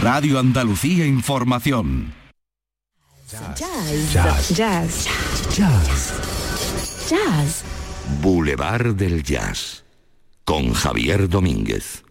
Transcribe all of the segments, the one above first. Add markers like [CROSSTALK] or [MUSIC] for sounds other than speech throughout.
Radio Andalucía Información. Jazz. Jazz. Jazz. Jazz. Jazz. Boulevard del Jazz. Con Javier Domínguez.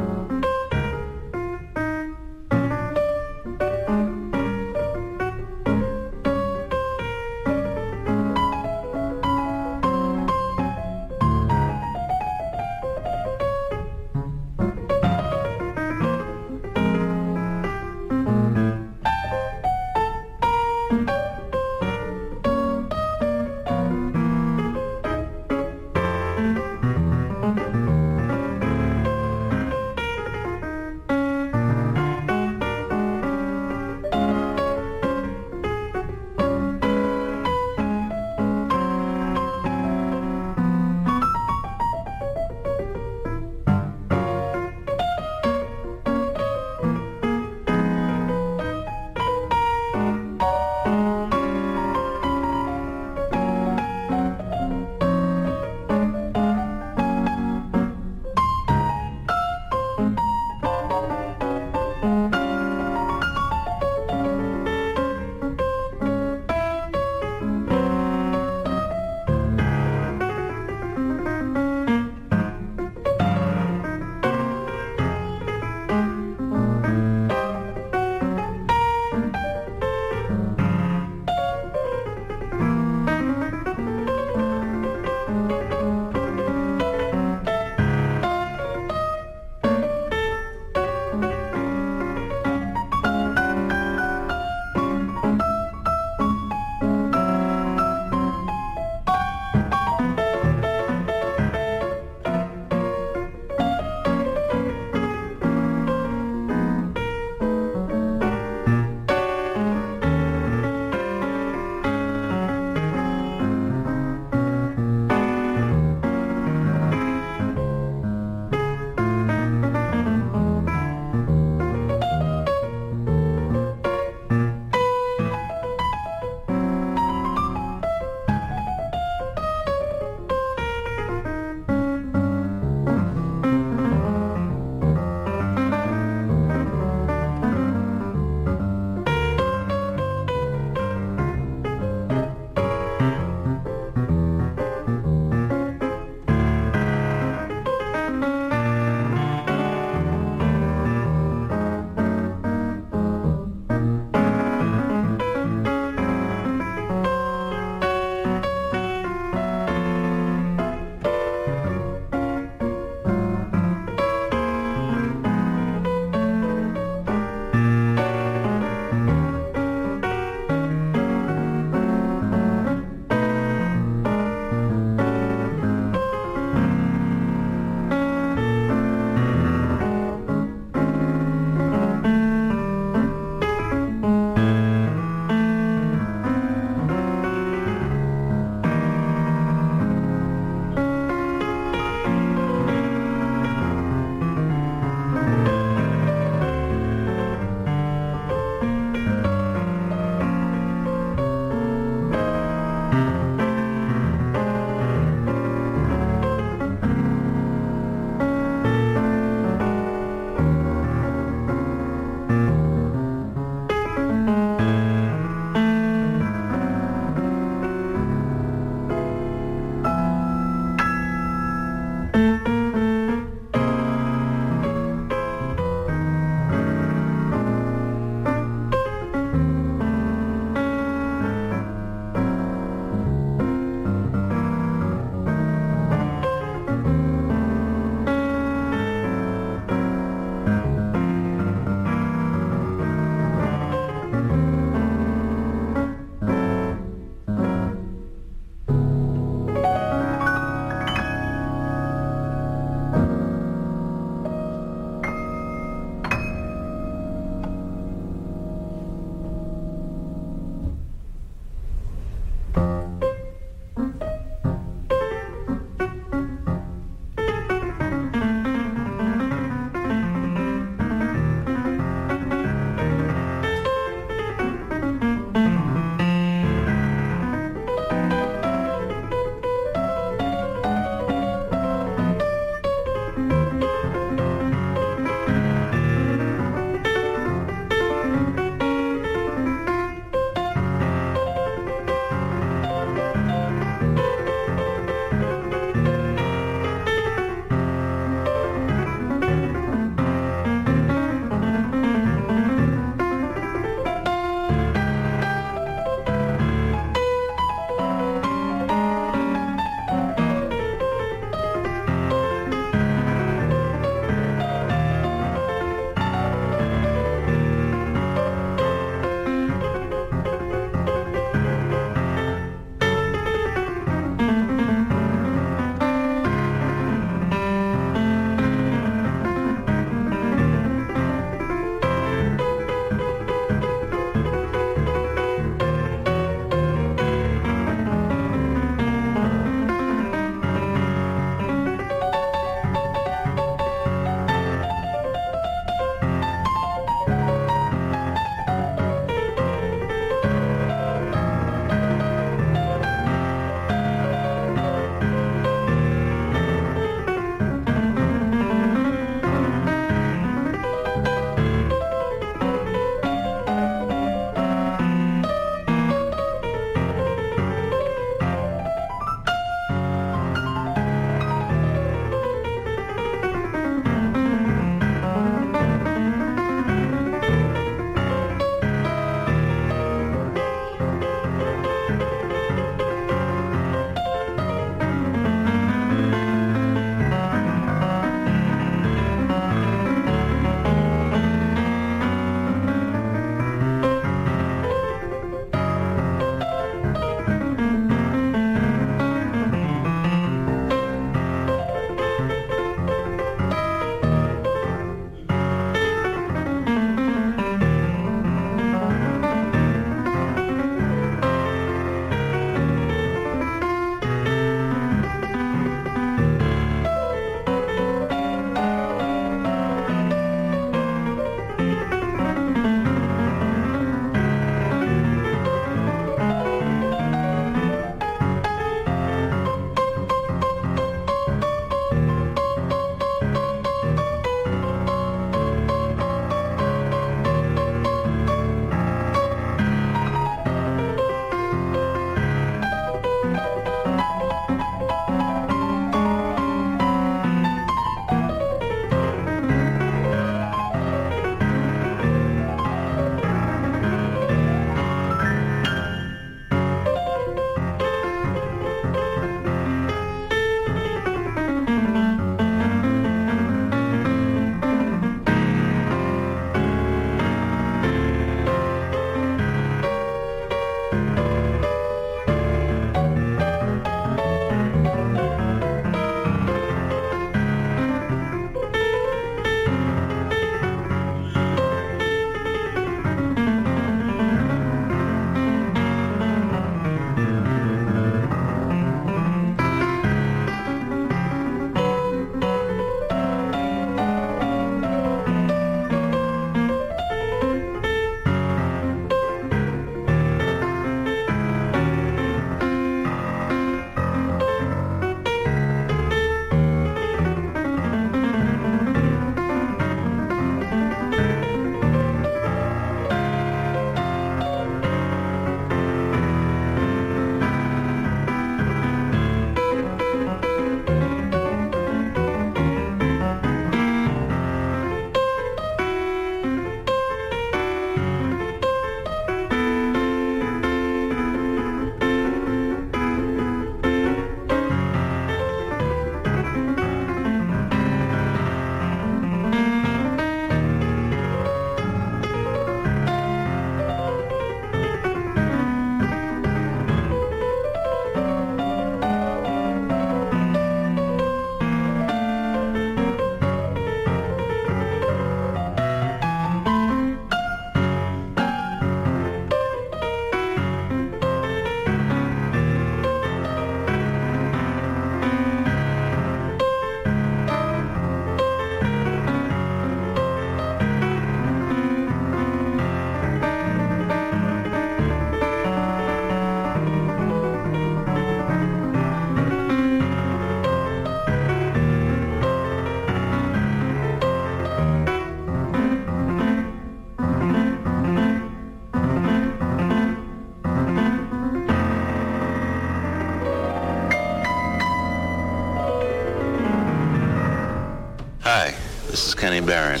Kenny Barron,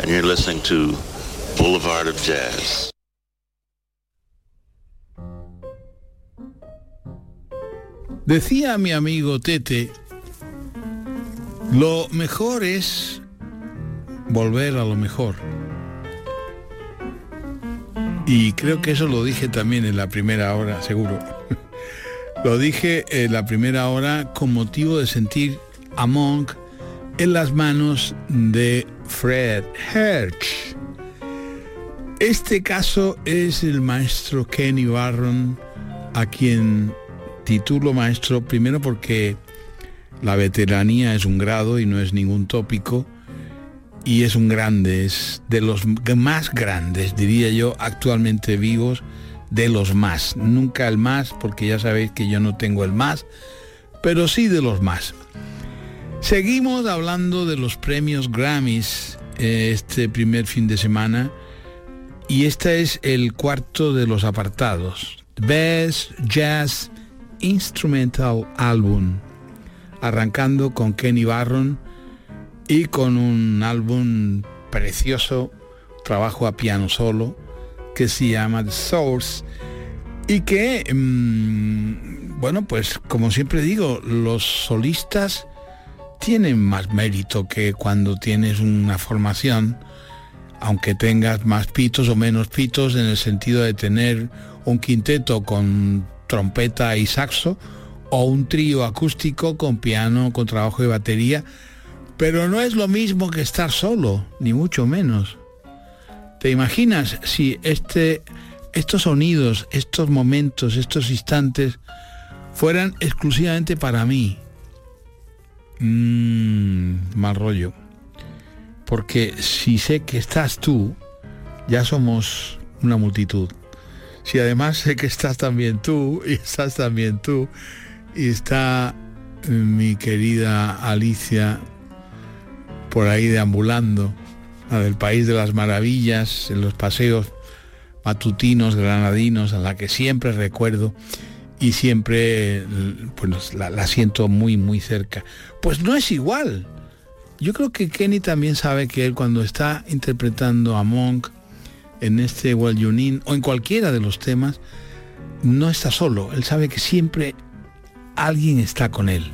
and you're listening to Boulevard of Jazz. Decía mi amigo Tete, lo mejor es volver a lo mejor. Y creo que eso lo dije también en la primera hora, seguro. [LAUGHS] lo dije en la primera hora con motivo de sentir a Monk en las manos de Fred Hersch. Este caso es el maestro Kenny Barron, a quien titulo maestro primero porque la veteranía es un grado y no es ningún tópico y es un grande, es de los más grandes, diría yo, actualmente vivos, de los más. Nunca el más, porque ya sabéis que yo no tengo el más, pero sí de los más. Seguimos hablando de los premios Grammys eh, este primer fin de semana y este es el cuarto de los apartados. Best Jazz Instrumental Album, arrancando con Kenny Barron y con un álbum precioso, trabajo a piano solo, que se llama The Source y que, mm, bueno, pues como siempre digo, los solistas tienen más mérito que cuando tienes una formación, aunque tengas más pitos o menos pitos en el sentido de tener un quinteto con trompeta y saxo o un trío acústico con piano, con trabajo de batería, pero no es lo mismo que estar solo, ni mucho menos. ¿Te imaginas si este, estos sonidos, estos momentos, estos instantes fueran exclusivamente para mí? Mmm, mal rollo. Porque si sé que estás tú, ya somos una multitud. Si además sé que estás también tú, y estás también tú, y está mi querida Alicia por ahí deambulando, a del País de las Maravillas, en los paseos matutinos granadinos, a la que siempre recuerdo y siempre pues, la, siento muy, muy cerca. Pues no es igual. Yo creo que Kenny también sabe que él cuando está interpretando a Monk en este Well Yunin o en cualquiera de los temas, no está solo. Él sabe que siempre alguien está con él.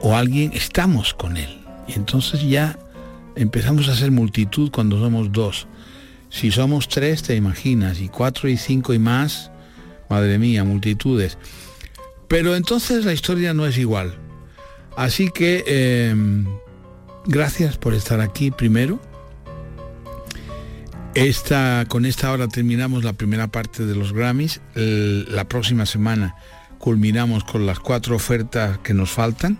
O alguien estamos con él. Y entonces ya empezamos a ser multitud cuando somos dos. Si somos tres, te imaginas, y cuatro y cinco y más, madre mía, multitudes. Pero entonces la historia no es igual. Así que eh, gracias por estar aquí primero. Esta, con esta hora terminamos la primera parte de los Grammys. La próxima semana culminamos con las cuatro ofertas que nos faltan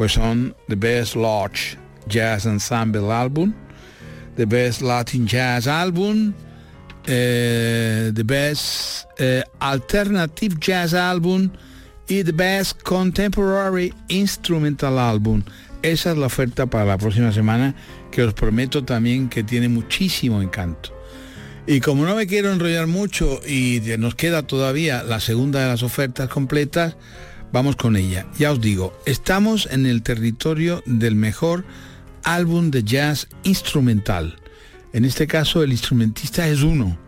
pues son The Best Lodge Jazz Ensemble Album, The Best Latin Jazz Album, eh, The Best eh, Alternative Jazz Album y The Best Contemporary Instrumental Album. Esa es la oferta para la próxima semana que os prometo también que tiene muchísimo encanto. Y como no me quiero enrollar mucho y nos queda todavía la segunda de las ofertas completas, Vamos con ella. Ya os digo, estamos en el territorio del mejor álbum de jazz instrumental. En este caso el instrumentista es uno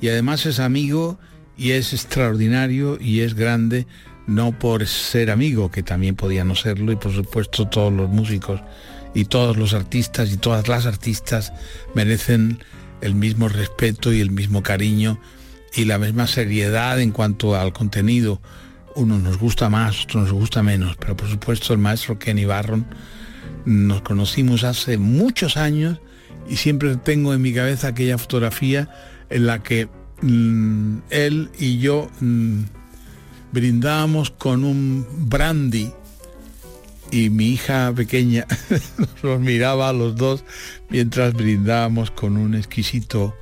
y además es amigo y es extraordinario y es grande, no por ser amigo, que también podía no serlo, y por supuesto todos los músicos y todos los artistas y todas las artistas merecen el mismo respeto y el mismo cariño y la misma seriedad en cuanto al contenido. Uno nos gusta más, otro nos gusta menos, pero por supuesto el maestro Kenny Barron nos conocimos hace muchos años y siempre tengo en mi cabeza aquella fotografía en la que mm, él y yo mm, brindábamos con un brandy y mi hija pequeña [LAUGHS] nos miraba a los dos mientras brindábamos con un exquisito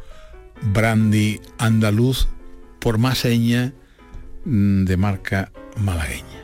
brandy andaluz por más seña Mm, de marca malagueña.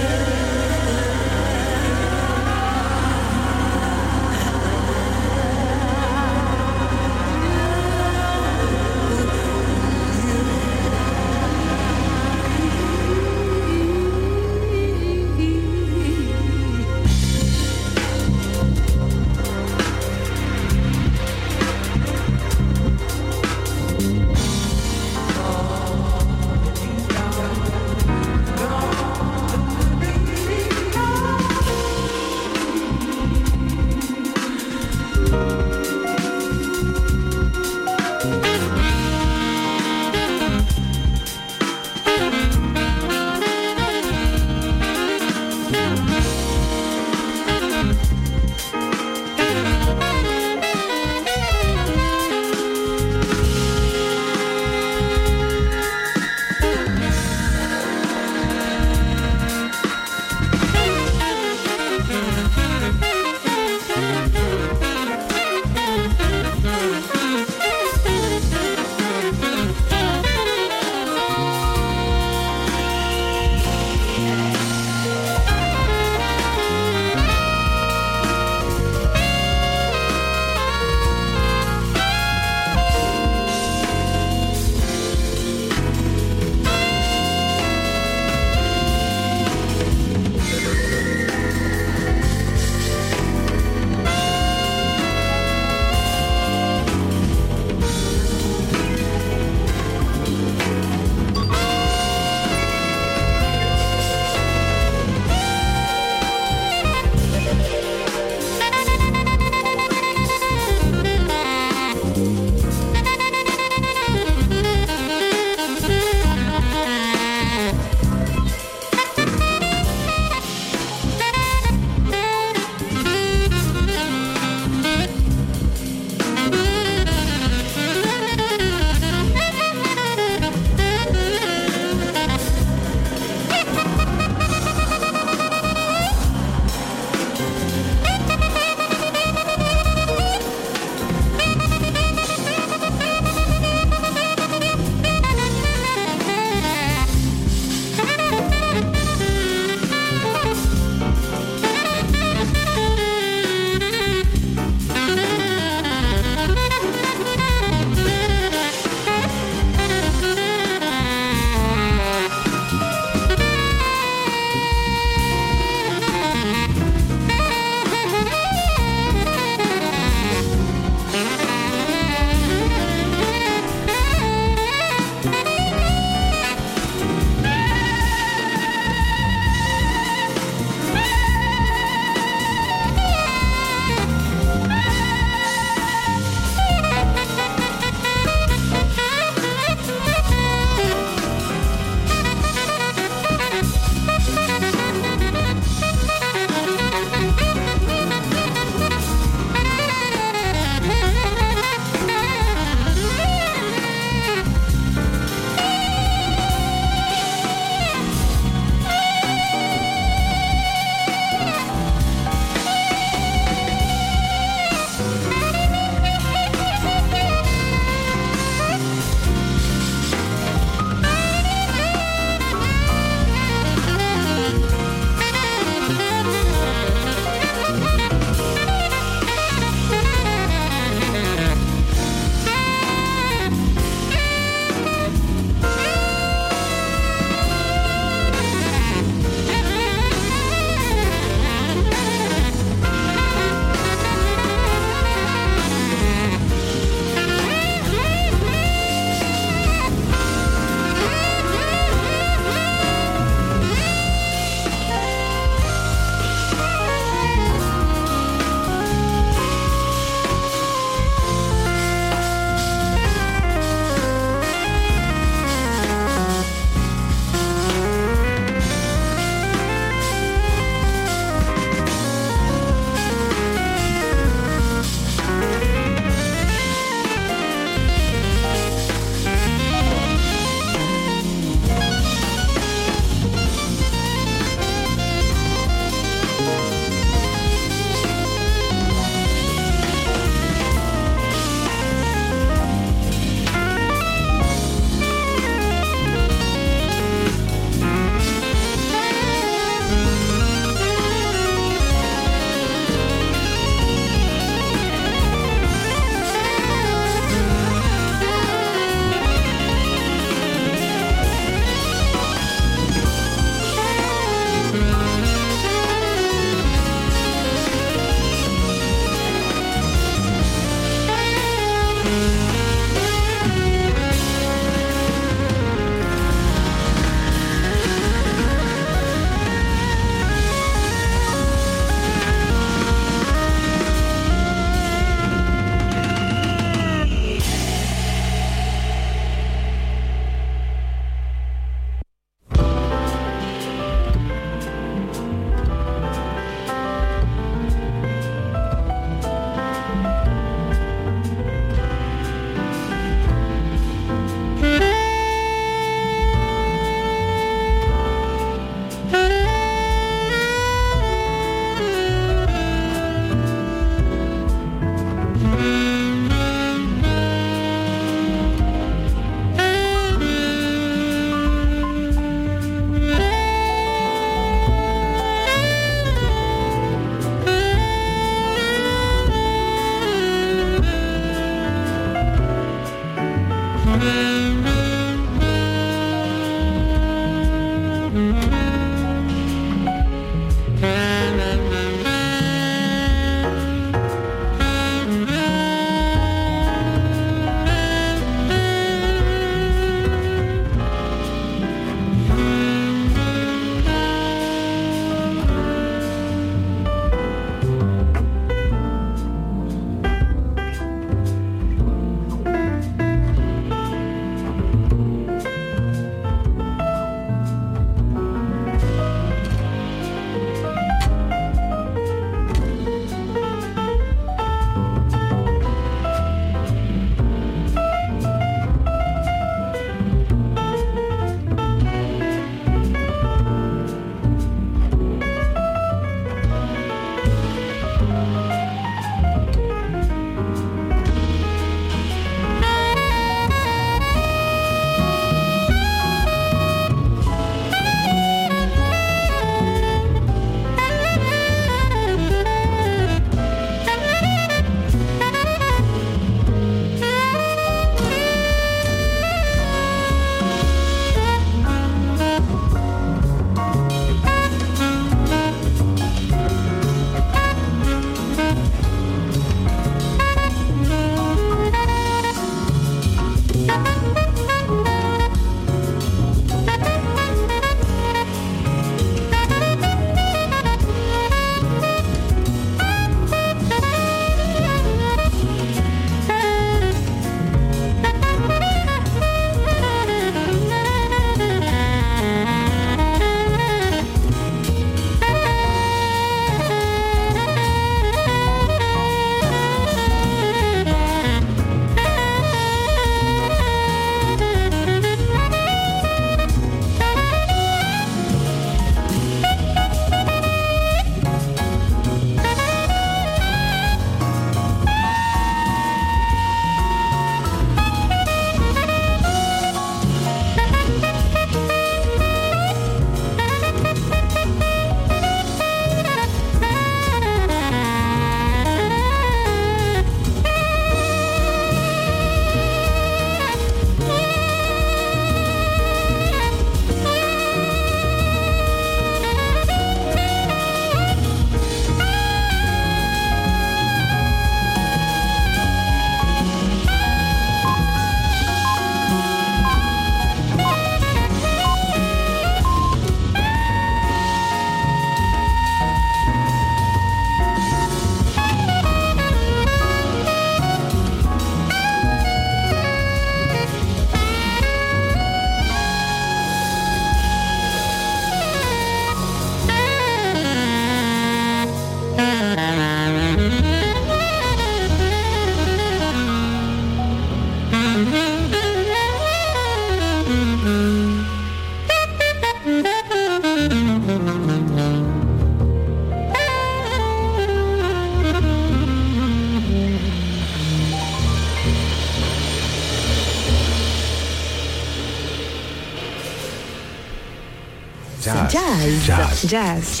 Jazz.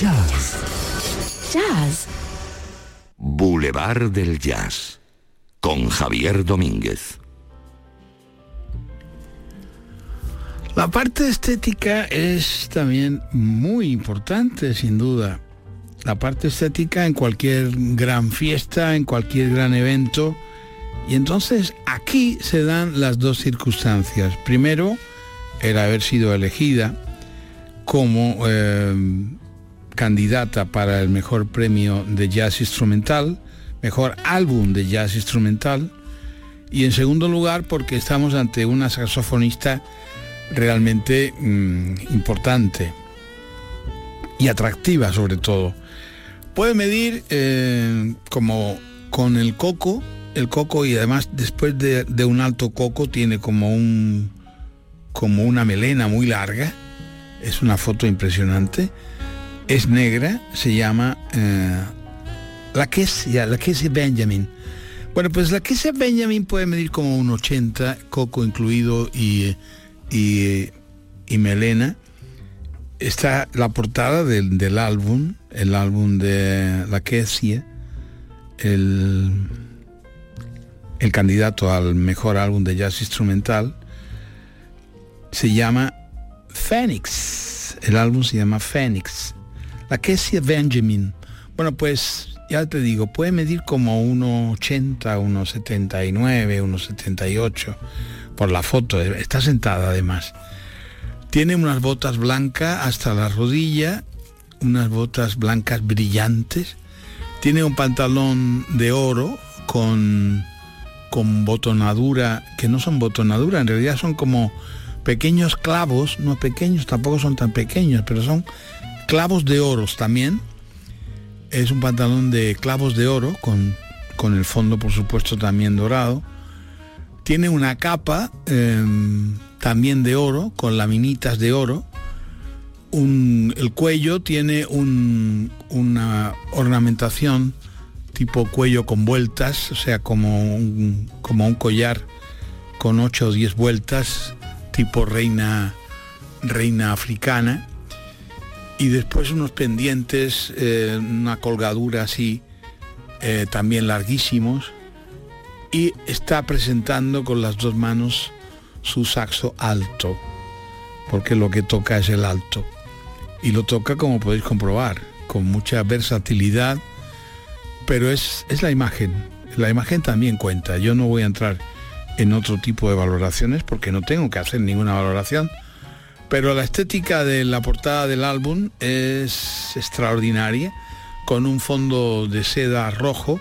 Jazz. Jazz. Jazz. Boulevard del Jazz. Con Javier Domínguez. La parte estética es también muy importante, sin duda. La parte estética en cualquier gran fiesta, en cualquier gran evento. Y entonces aquí se dan las dos circunstancias. Primero, el haber sido elegida como eh, candidata para el mejor premio de jazz instrumental, mejor álbum de jazz instrumental, y en segundo lugar porque estamos ante una saxofonista realmente mm, importante y atractiva sobre todo. Puede medir eh, como con el coco, el coco y además después de, de, un alto coco tiene como un como una melena muy larga es una foto impresionante. Es negra, se llama eh, la quesia, la quesia Benjamin. Bueno, pues la quesia Benjamin puede medir como un 80, coco incluido y, y, melena. Está la portada del, del, álbum, el álbum de la quesia, el, el candidato al mejor álbum de jazz instrumental, se llama Phoenix. El álbum se llama Phoenix. La Kessie Benjamin. Bueno, pues ya te digo, puede medir como 1,80, 1,79, 1,78 por la foto. Está sentada además. Tiene unas botas blancas hasta la rodilla, unas botas blancas brillantes. Tiene un pantalón de oro con, con botonadura, que no son botonadura, en realidad son como pequeños clavos, no pequeños, tampoco son tan pequeños, pero son clavos de oros también. Es un pantalón de clavos de oro, con, con el fondo por supuesto también dorado. Tiene una capa em, también de oro, con laminitas de oro. el cuello tiene una ornamentación tipo cuello con vueltas, o sea, como un, como un collar con 8 o 10 vueltas, tipo reina, reina africana. Y después unos pendientes, eh, una colgadura así, eh, también larguísimos. Y está presentando con las dos manos su saxo alto, porque lo que toca es el alto. Y lo toca, como podéis comprobar, con mucha versatilidad, pero es, es la imagen. La imagen también cuenta. Yo no voy a entrar en otro tipo de valoraciones porque no tengo que hacer ninguna valoración. Pero la estética de la portada del álbum es extraordinaria, con un fondo de seda rojo.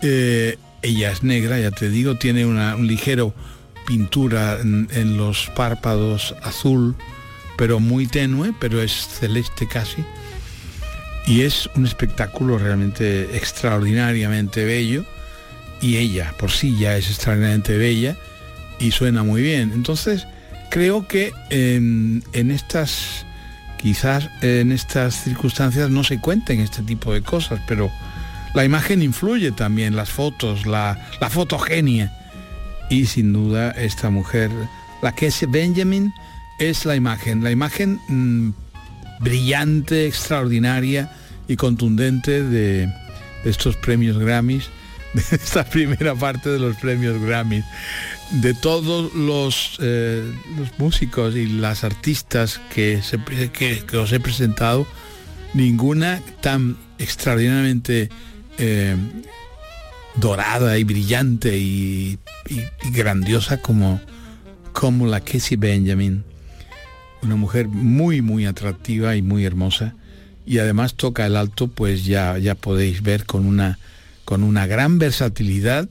Eh, ella es negra, ya te digo, tiene un ligero pintura en, los párpados azul, pero muy tenue, pero es celeste casi. Y es un espectáculo realmente extraordinariamente bello. Y ella por sí ya es extraordinariamente bella y suena muy bien. Entonces, creo que en, en estas, quizás en estas circunstancias no se cuenten este tipo de cosas, pero la imagen influye también, las fotos, la, fotogenia y sin duda esta mujer, la que es Benjamin, es la imagen, la imagen mm, brillante, extraordinaria y contundente de, estos premios Grammys, de [LAUGHS] esta primera parte de los premios Grammys. De todos los, eh, músicos y las artistas que, se, que, os he presentado, ninguna tan extraordinariamente eh, dorada y brillante y, grandiosa como, como la Casey Benjamin. Una mujer muy, muy atractiva y muy hermosa. Y además toca el alto, pues ya, ya podéis ver con una, con una gran versatilidad.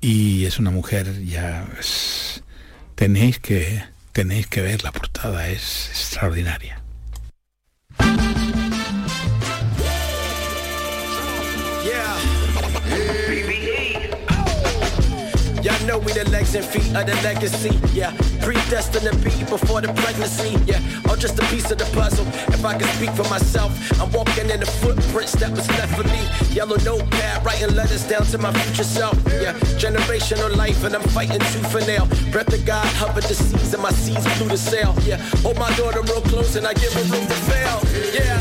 Y es una mujer, ya tenéis que, tenéis que ver la portada, es extraordinaria. Know we the legs and feet of the legacy. Yeah, predestined to be before the pregnancy. Yeah, or just a piece of the puzzle. If I can speak for myself, I'm walking in the footprints that was left for me. Yellow notepad, writing letters down to my future self. Yeah, generational life, and I'm fighting tooth for nail. Breath of God hovered the seas, and my seas blew the sail. Yeah, hold my daughter real close, and I give her room to fail. Yeah,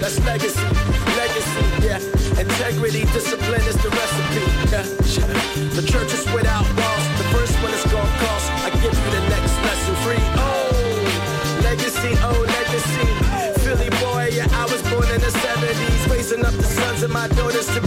that's legacy, legacy. Yeah, integrity, discipline is the recipe. Yeah, the church is without walls. The first one is gonna cost. I give you the next lesson free. Oh, legacy, oh, legacy. Philly boy, yeah, I was born in the 70s. Raising up the sons of my daughters to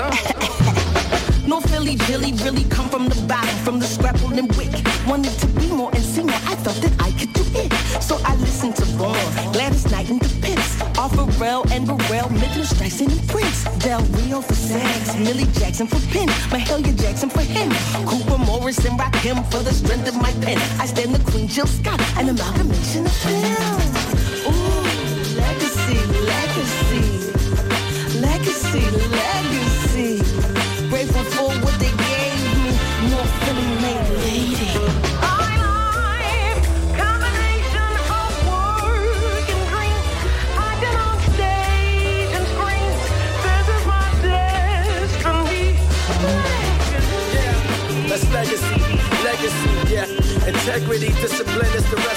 Jilly. [LAUGHS] No Philly Jilly really come from the bottom, from the scrapple and wick. Wanted to be more and see more, I thought that I could do it. So I listened to Vaughn, Gladys Knight and the Pips, Off Pharrell and Burrell, Midland Streisand and Prince, Del Rio for Sax, Millie Jackson for Pin, Mahalia Jackson for him, Cooper Morris and him for the strength of my pen. I stand the Queen Jill Scott, an amalgamation of film. Discipline is the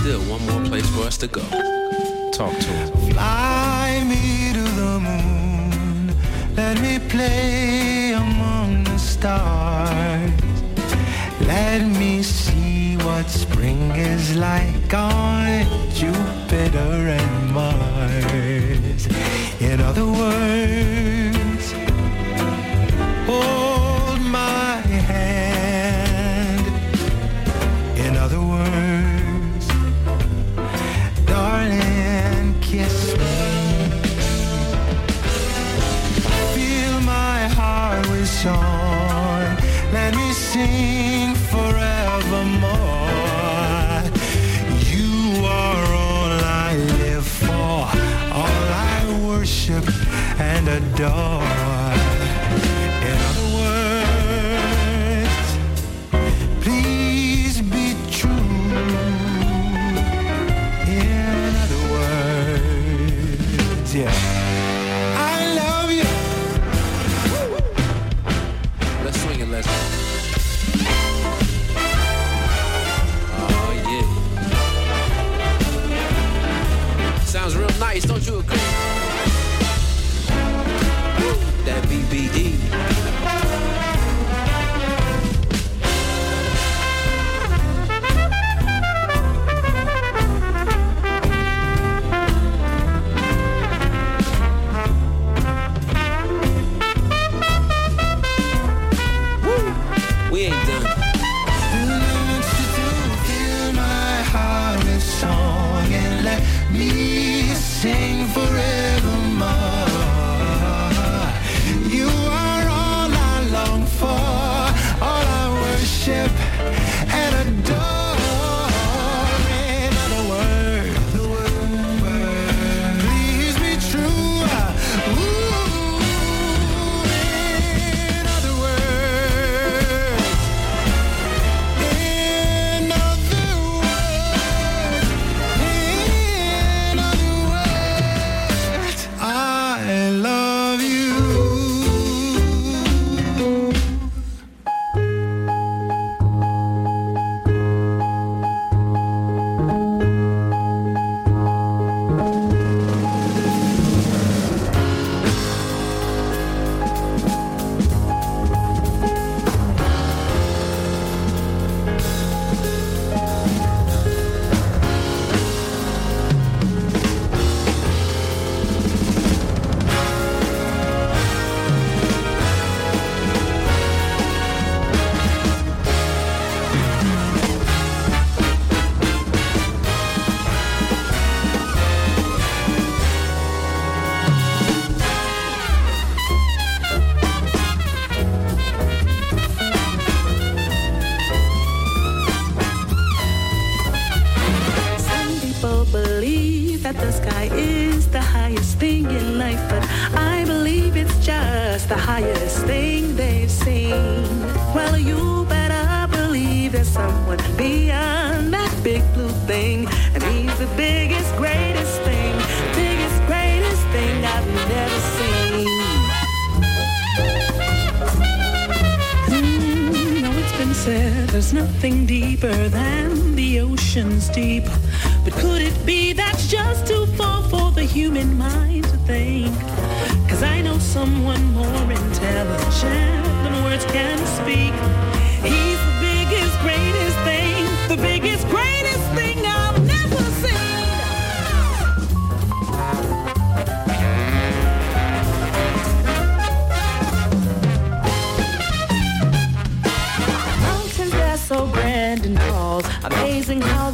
still one more place for us to go. Talk to him. Fly me to the moon. Let me play among the stars. Let me see what spring is like on Jupiter and Mars. In other words, song. Let me sing forevermore. You are all I live for, all I worship and adore.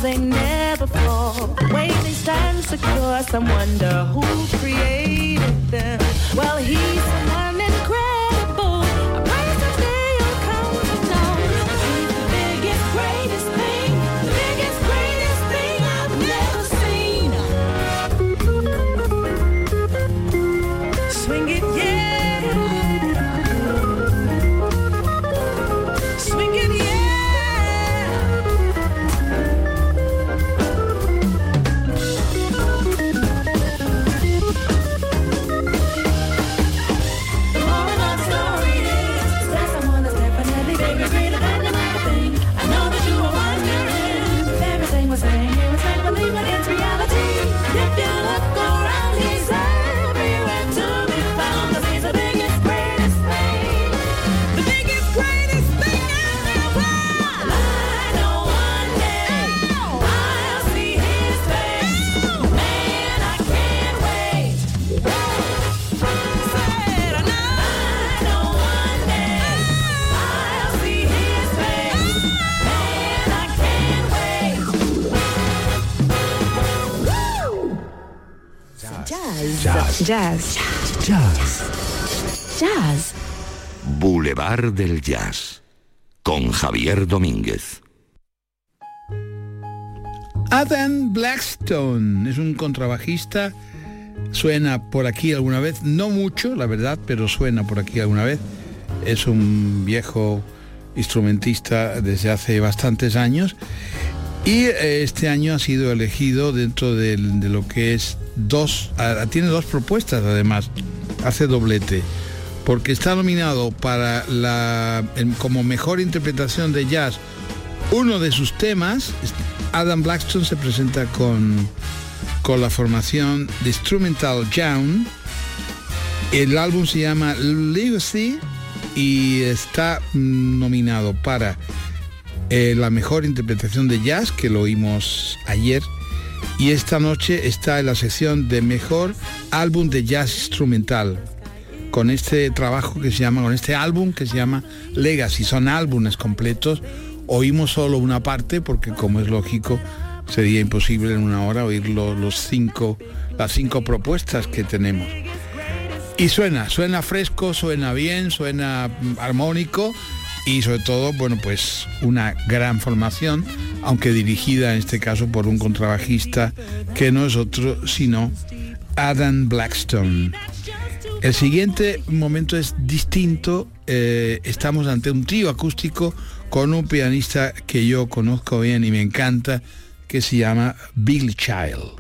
They never fall. The way they stand secure, some wonder who created them. Well, he's Jazz. Jazz. Jazz. Jazz. Boulevard del Jazz. Con Javier Domínguez. Adam Blackstone es un contrabajista, suena por aquí alguna vez, no mucho, la verdad, pero suena por aquí alguna vez. Es un viejo instrumentista desde hace bastantes años y eh, este año ha sido elegido dentro de, lo que es dos, tiene dos propuestas además, hace doblete, porque está nominado para la, como mejor interpretación de jazz uno de sus temas, Adam Blackstone se presenta con, con la formación de Instrumental Jam. El álbum se llama Legacy y está nominado para eh, la mejor interpretación de jazz, que lo oímos ayer, y esta noche está en la sección de mejor álbum de jazz instrumental con este trabajo que se llama, con este álbum que se llama Legacy. Son álbumes completos. Oímos solo una parte porque como es lógico sería imposible en una hora oír lo- los cinco, las cinco propuestas que tenemos. Y suena, suena fresco, suena bien, suena mm, armónico y sobre todo, bueno, pues una gran formación, aunque dirigida en este caso por un contrabajista que no es otro sino Adam Blackstone. El siguiente momento es distinto. eh, estamos ante un trío acústico con un pianista que yo conozco bien y me encanta, que se llama Bill Child.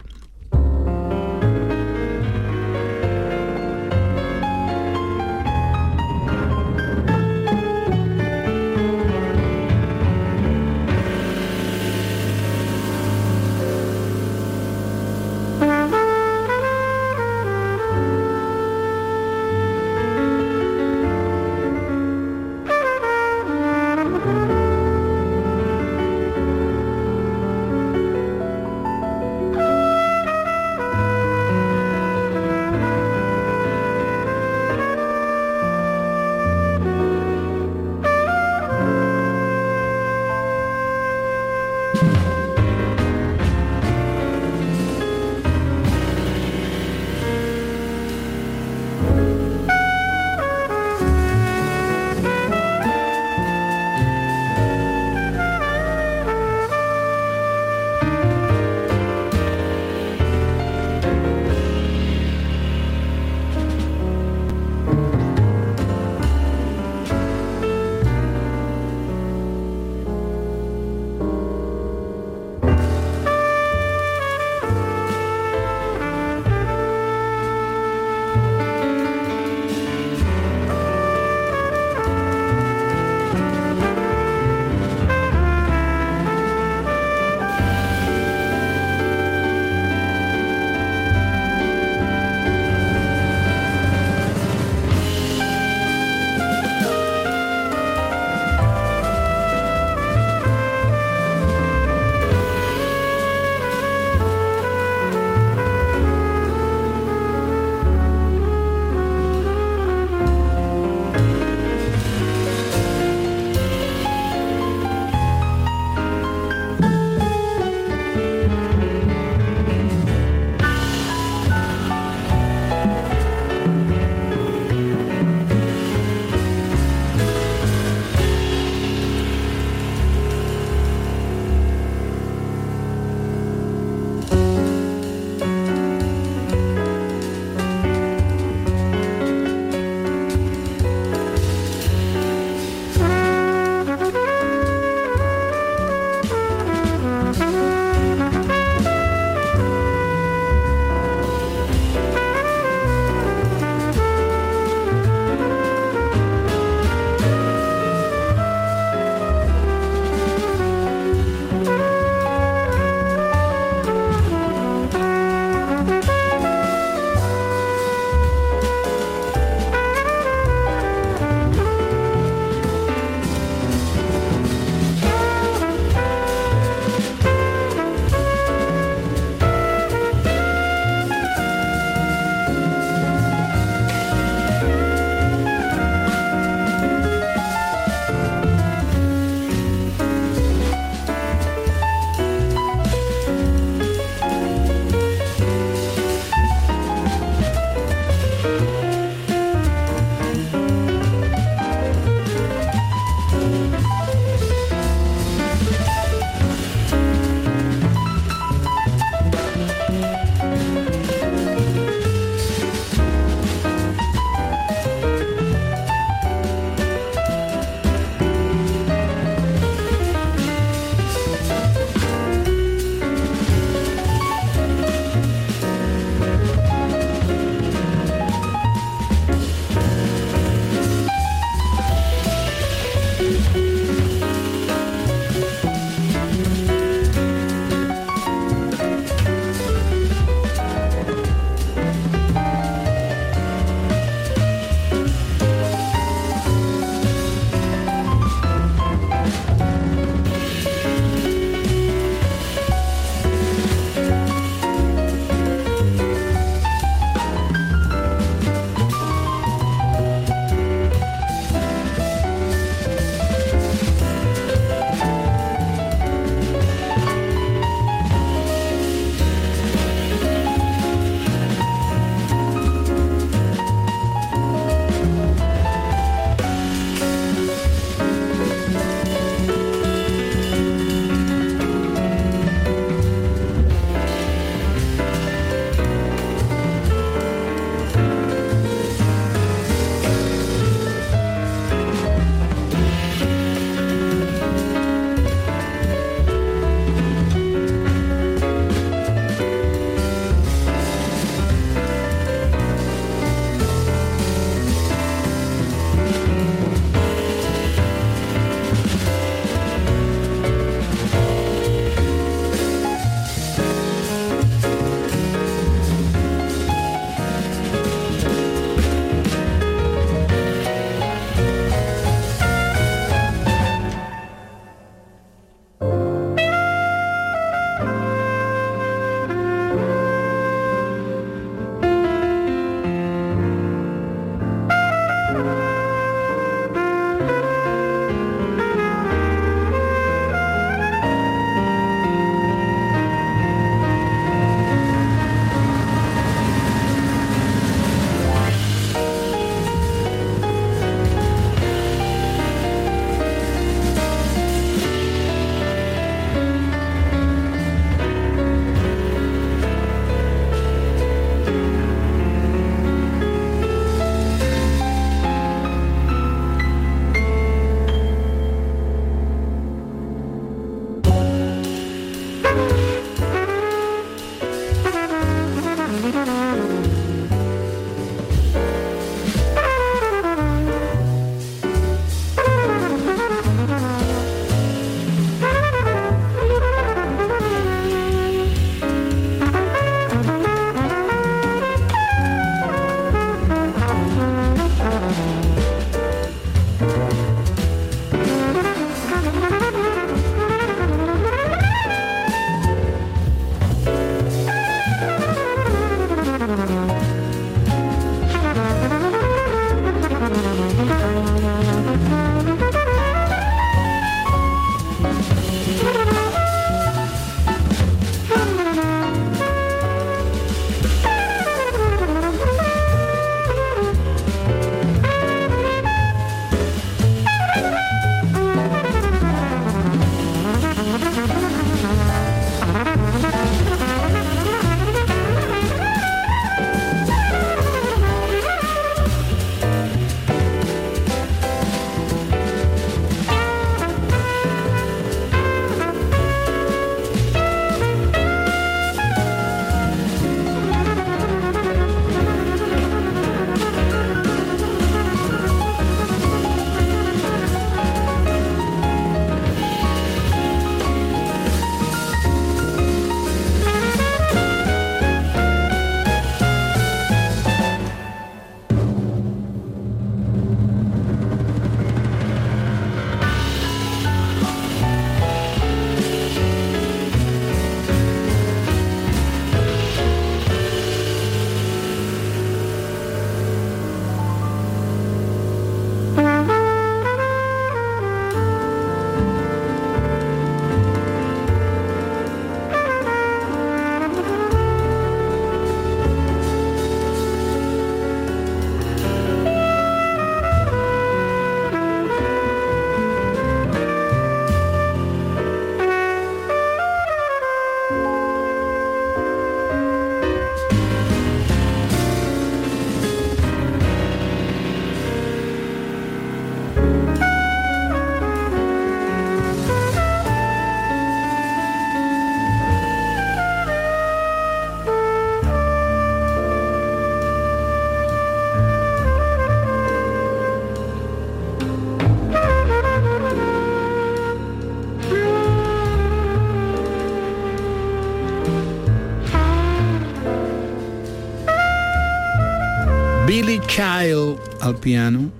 Child al piano,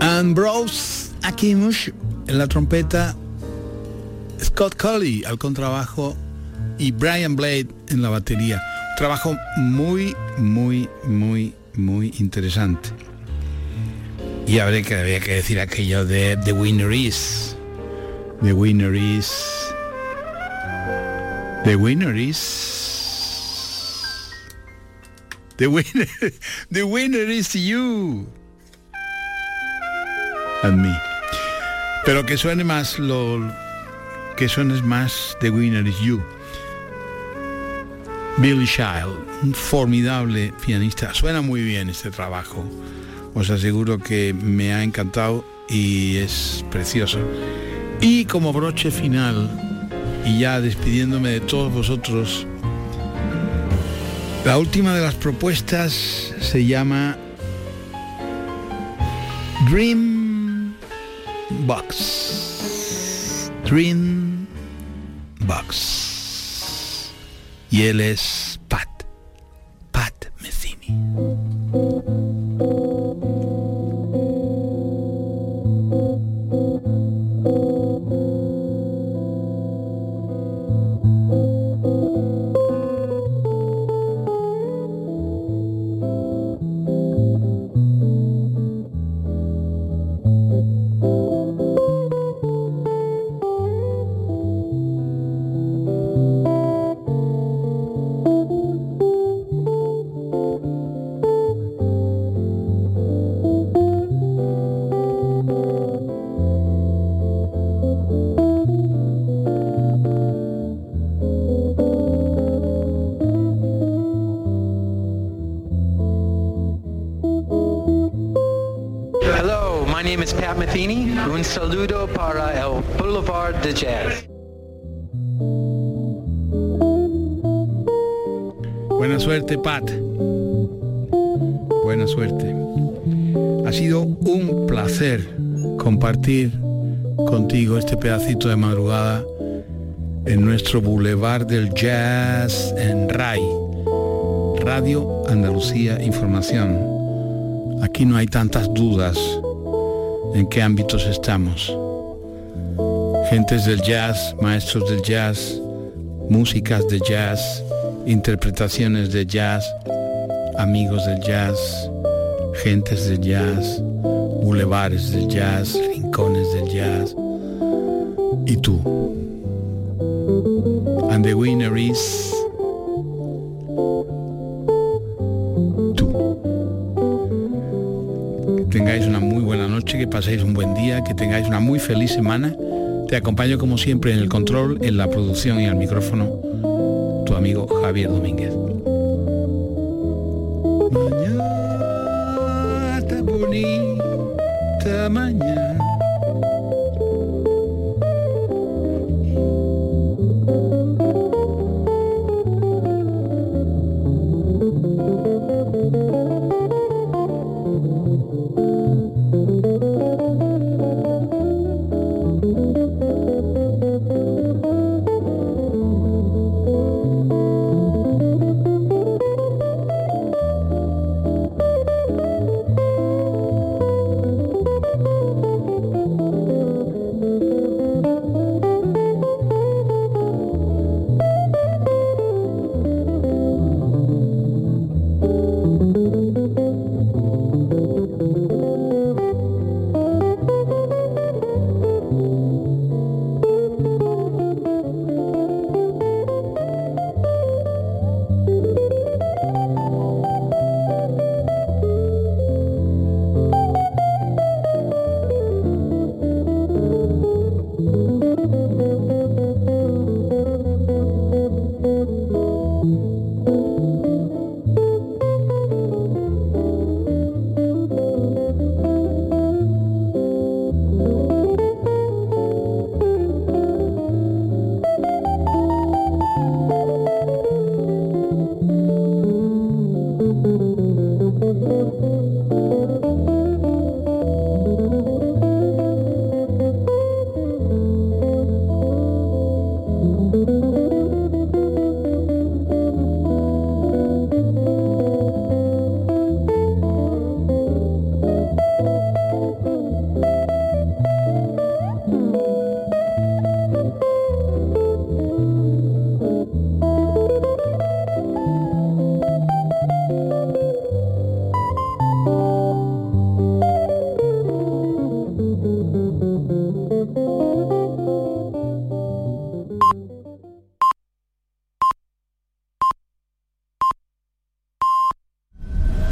Ambrose Akimush en la trompeta, Scott Colley al contrabajo y Brian Blade en la batería. Trabajo muy, muy, muy, muy interesante. Y habría que, habría que decir aquello de The Winner Is. The Winner Is. The Winner Is. The winner, [LAUGHS] the winner is you. And me. Pero que suene más lo que suene más The winner is you. Billy Child, un formidable pianista. Suena muy bien este trabajo. Os aseguro que me ha encantado y es precioso. Y como broche final, y ya despidiéndome de todos vosotros, la última de las propuestas se llama Dream Box. Dream Box. Y él es Pat. Pat Metheny. My name is Pat Metheny. Un saludo para el Boulevard de Jazz. Buena suerte, Pat. Buena suerte. Ha sido un placer compartir contigo este pedacito de madrugada en nuestro Boulevard del Jazz en RAI, Radio Andalucía Información. Aquí no hay tantas dudas en qué ámbitos estamos. Gentes del jazz, maestros del jazz, músicas de jazz, interpretaciones de jazz, amigos del jazz, gentes del jazz, bulevares del jazz, rincones del jazz. Y tú. And the winner is paséis un buen día, que tengáis una muy feliz semana. Te acompaño como siempre en el control, en la producción y al micrófono, tu amigo Javier Domínguez.